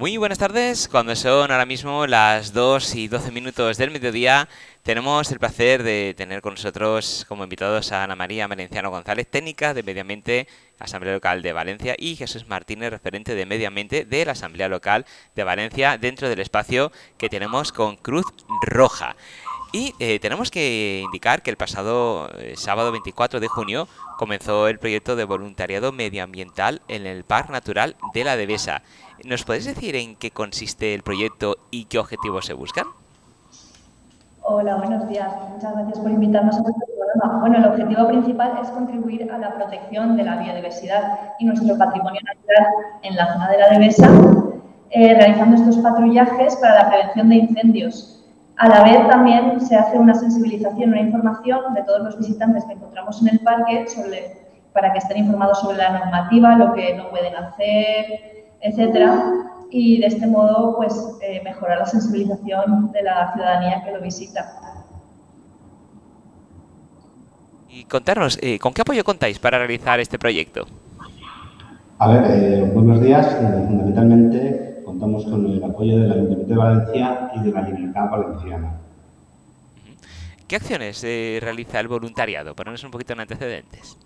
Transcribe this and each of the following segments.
Muy buenas tardes, cuando son ahora mismo las 2 y 12 minutos del mediodía, tenemos el placer de tener con nosotros como invitados a Ana María Valenciano González, técnica de Medio Ambiente, Asamblea Local de Valencia, y Jesús Martínez, referente de Medio Ambiente de la Asamblea Local de Valencia, dentro del espacio que tenemos con Cruz Roja. Y eh, tenemos que indicar que el pasado eh, sábado 24 de junio comenzó el proyecto de voluntariado medioambiental en el Parque Natural de la Devesa. ¿Nos podéis decir en qué consiste el proyecto y qué objetivos se buscan? Hola, buenos días. Muchas gracias por invitarnos a este programa. Bueno, el objetivo principal es contribuir a la protección de la biodiversidad y nuestro patrimonio natural en la zona de la Devesa, eh, realizando estos patrullajes para la prevención de incendios a la vez también se hace una sensibilización, una información de todos los visitantes que encontramos en el parque para que estén informados sobre la normativa, lo que no pueden hacer, etcétera, y de este modo pues eh, mejorar la sensibilización de la ciudadanía que lo visita. Y contarnos, eh, ¿con qué apoyo contáis para realizar este proyecto? A ver, eh, buenos días. fundamentalmente contamos con el apoyo del Ayuntamiento de Valencia y de la Generalitat Valenciana. ¿Qué acciones eh, realiza el voluntariado? Ponernos un poquito en antecedentes.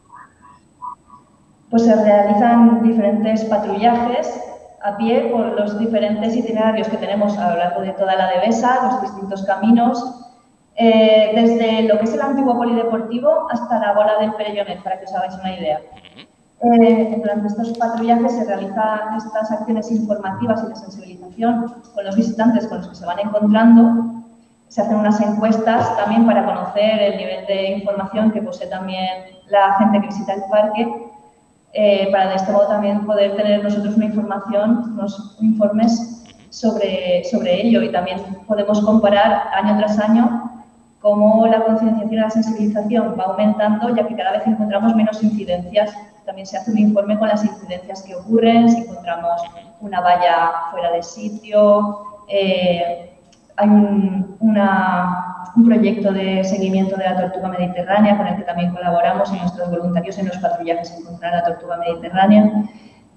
Pues se realizan diferentes patrullajes a pie por los diferentes itinerarios que tenemos a lo largo de toda la Devesa, los distintos caminos, eh, desde lo que es el antiguo polideportivo hasta la bola del Perellonet, para que os hagáis una idea. Eh, durante estos patrullajes se realizan estas acciones informativas y de sensibilización con los visitantes con los que se van encontrando. Se hacen unas encuestas también para conocer el nivel de información que posee también la gente que visita el parque, eh, para de este modo también poder tener nosotros una información, unos informes sobre, sobre ello y también podemos comparar año tras año cómo la concienciación y la sensibilización va aumentando, ya que cada vez encontramos menos incidencias también se hace un informe con las incidencias que ocurren, si encontramos una valla fuera de sitio. Eh, hay un, proyecto de seguimiento de la tortuga mediterránea con el que también colaboramos y nuestros voluntarios en los patrullajes encontrar la tortuga mediterránea.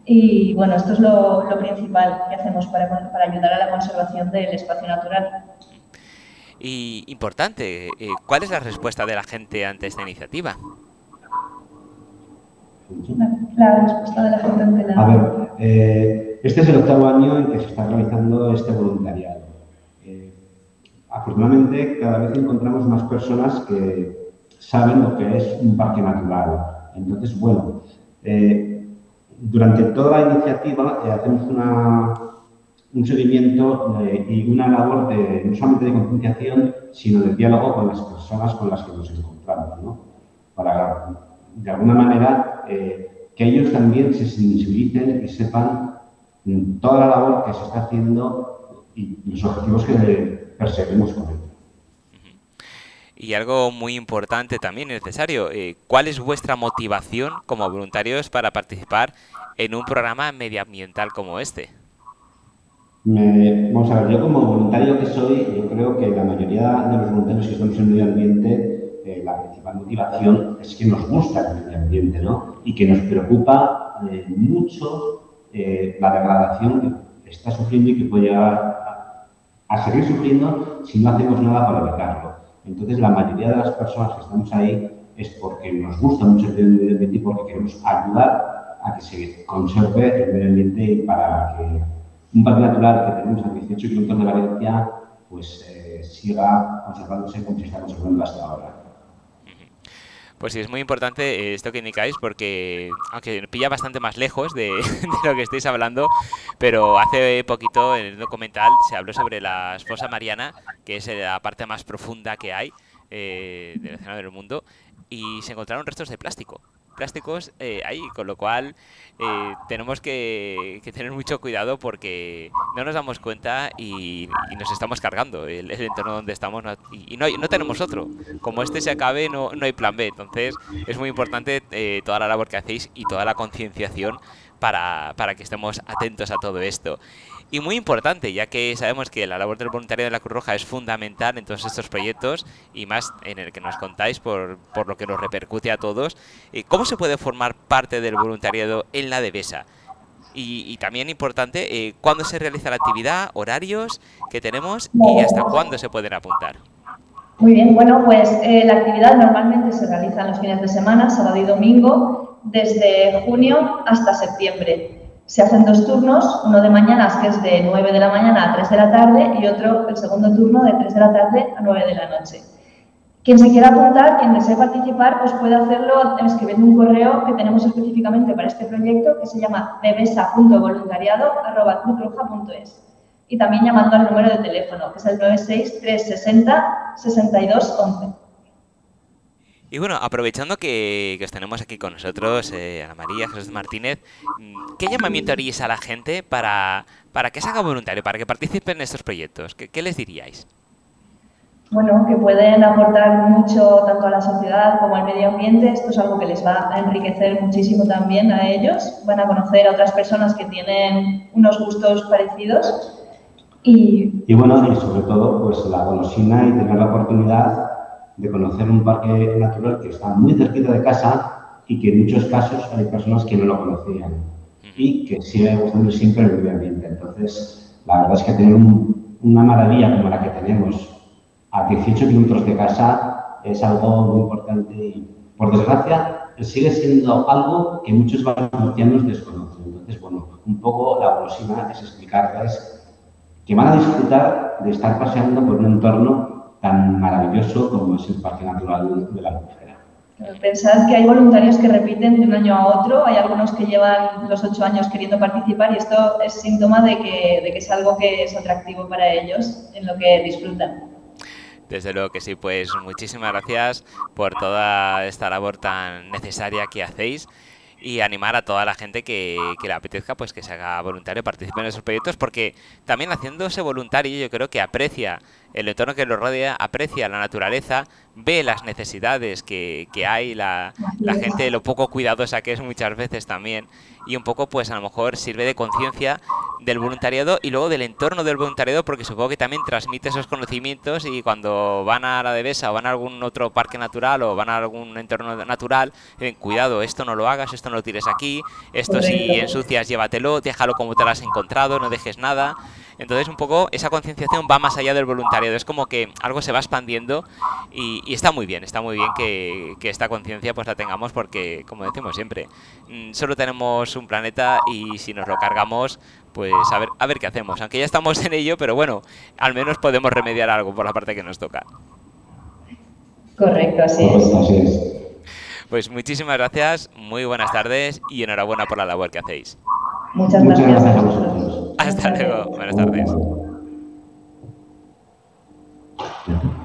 Y bueno, esto es lo, principal que hacemos para, para, ayudar a la conservación del espacio natural. Y importante, eh, ¿cuál es la respuesta de la gente ante esta iniciativa? La respuesta de la gente A ver, eh, este es el octavo año en que se está realizando este voluntariado. Eh, afortunadamente, cada vez encontramos más personas que saben lo que es un parque natural. Entonces, bueno, eh, durante toda la iniciativa hacemos un seguimiento y una labor de, no solamente de concienciación, sino de diálogo con las personas con las que nos encontramos, ¿no? Para de alguna manera, eh, que ellos también se sensibilicen y sepan toda la labor que se está haciendo y los objetivos que perseguimos con ello. Y algo muy importante también necesario, eh, ¿cuál es vuestra motivación como voluntarios para participar en un programa medioambiental como este? vamos a ver, yo como voluntario que soy, yo creo que la mayoría de los voluntarios que estamos en medio ambiente la principal motivación es que nos gusta el medio ambiente, ¿no? Y que nos preocupa eh, mucho eh, la degradación que está sufriendo y que puede llegar a, seguir sufriendo si no hacemos nada para evitarlo. Entonces, la mayoría de las personas que estamos ahí es porque nos gusta mucho el medio ambiente y porque queremos ayudar a que se conserve el medio ambiente para que un parque natural que tenemos a 18 kilómetros de Valencia pues eh, siga conservándose como se está conservando hasta ahora. Pues sí, es muy importante eh, esto que indicáis porque, aunque pilla bastante más lejos de, lo que estáis hablando, pero hace poquito en el documental se habló sobre la Fosa Mariana, que es la parte más profunda que hay eh, del océano del mundo, y se encontraron restos de plástico plásticos eh, ahí, con lo cual eh, tenemos que, tener mucho cuidado porque no nos damos cuenta y, nos estamos cargando el, entorno donde estamos y, no, no tenemos otro. Como este se acabe, no, no hay plan B. Entonces es muy importante eh, toda la labor que hacéis y toda la concienciación para, para que estemos atentos a todo esto. Y muy importante, ya que sabemos que la labor del voluntario de la Cruz Roja es fundamental en todos estos proyectos y más en el que nos contáis por, por lo que nos repercute a todos, eh, ¿cómo se puede formar parte del voluntariado en la Devesa? y, también importante, eh, ¿cuándo se realiza la actividad, horarios que tenemos y hasta cuándo se pueden apuntar? Muy bien, bueno, pues eh, la actividad normalmente se realiza en los fines de semana, sábado y domingo, desde junio hasta septiembre. Se hacen dos turnos, uno de mañanas que es de 9 de la mañana a 3 de la tarde y otro, el segundo turno, de 3 de la tarde a 9 de la noche. Quien se quiera apuntar, quien desee participar, pues puede hacerlo escribiendo un correo que tenemos específicamente para este proyecto que se llama bebesa.voluntariado.es y también llamando al número de teléfono, que es el 96360-6211. Y bueno, aprovechando que, os tenemos aquí con nosotros, eh, Ana María, Jesús Martínez, mm, ¿qué llamamiento haríais a la gente para, para que se haga voluntario, para que participen en estos proyectos? ¿Qué, qué les diríais? Bueno, que pueden aportar mucho tanto a la sociedad como al medio ambiente. Esto es algo que les va a enriquecer muchísimo también a ellos. Van a conocer a otras personas que tienen unos gustos parecidos y, bueno, y sobre todo, pues la golosina y tener la oportunidad de conocer un parque natural que está muy cerquita de casa y que en muchos casos hay personas que no lo conocían y que sigue gustando siempre el medio ambiente. Entonces, la verdad es que tener una maravilla como la que tenemos a 18 kilómetros de casa es algo muy importante y, por desgracia, sigue siendo algo que muchos valencianos desconocen. Entonces, bueno, un poco la golosina es explicarles que van a disfrutar de estar paseando por un entorno tan maravilloso como es el Parque Natural de la Albufera. Pensad que hay voluntarios que repiten de un año a otro, hay algunos que llevan los ocho años queriendo participar y esto es síntoma de que, de que es algo que es atractivo para ellos, en lo que disfrutan. Desde luego que sí, pues muchísimas gracias por toda esta labor tan necesaria que hacéis y animar a toda la gente que, que, le apetezca pues que se haga voluntario, participe en esos proyectos, porque también haciéndose voluntario yo creo que aprecia el entorno que lo rodea, aprecia la naturaleza, ve las necesidades que, que hay, la, la gente, lo poco cuidadosa que es muchas veces también, y un poco pues a lo mejor sirve de conciencia del voluntariado y luego del entorno del voluntariado porque supongo que también transmite esos conocimientos y cuando van a la Devesa o van a algún otro parque natural o van a algún entorno natural, eh, cuidado, esto no lo hagas, esto no lo tires aquí, esto si ensucias llévatelo, déjalo como te lo has encontrado, no dejes nada. Entonces, un poco esa concienciación va más allá del voluntariado. Es como que algo se va expandiendo y, está muy bien, está muy bien que, esta conciencia pues la tengamos porque, como decimos siempre, mm, solo tenemos un planeta y si nos lo cargamos, pues a ver, a ver qué hacemos. Aunque ya estamos en ello, pero bueno, al menos podemos remediar algo por la parte que nos toca. Correcto, así es. Pues muchísimas gracias, muy buenas tardes y enhorabuena por la labor que hacéis. Muchas gracias, a vosotros. Hasta luego, buenas tardes. Yeah.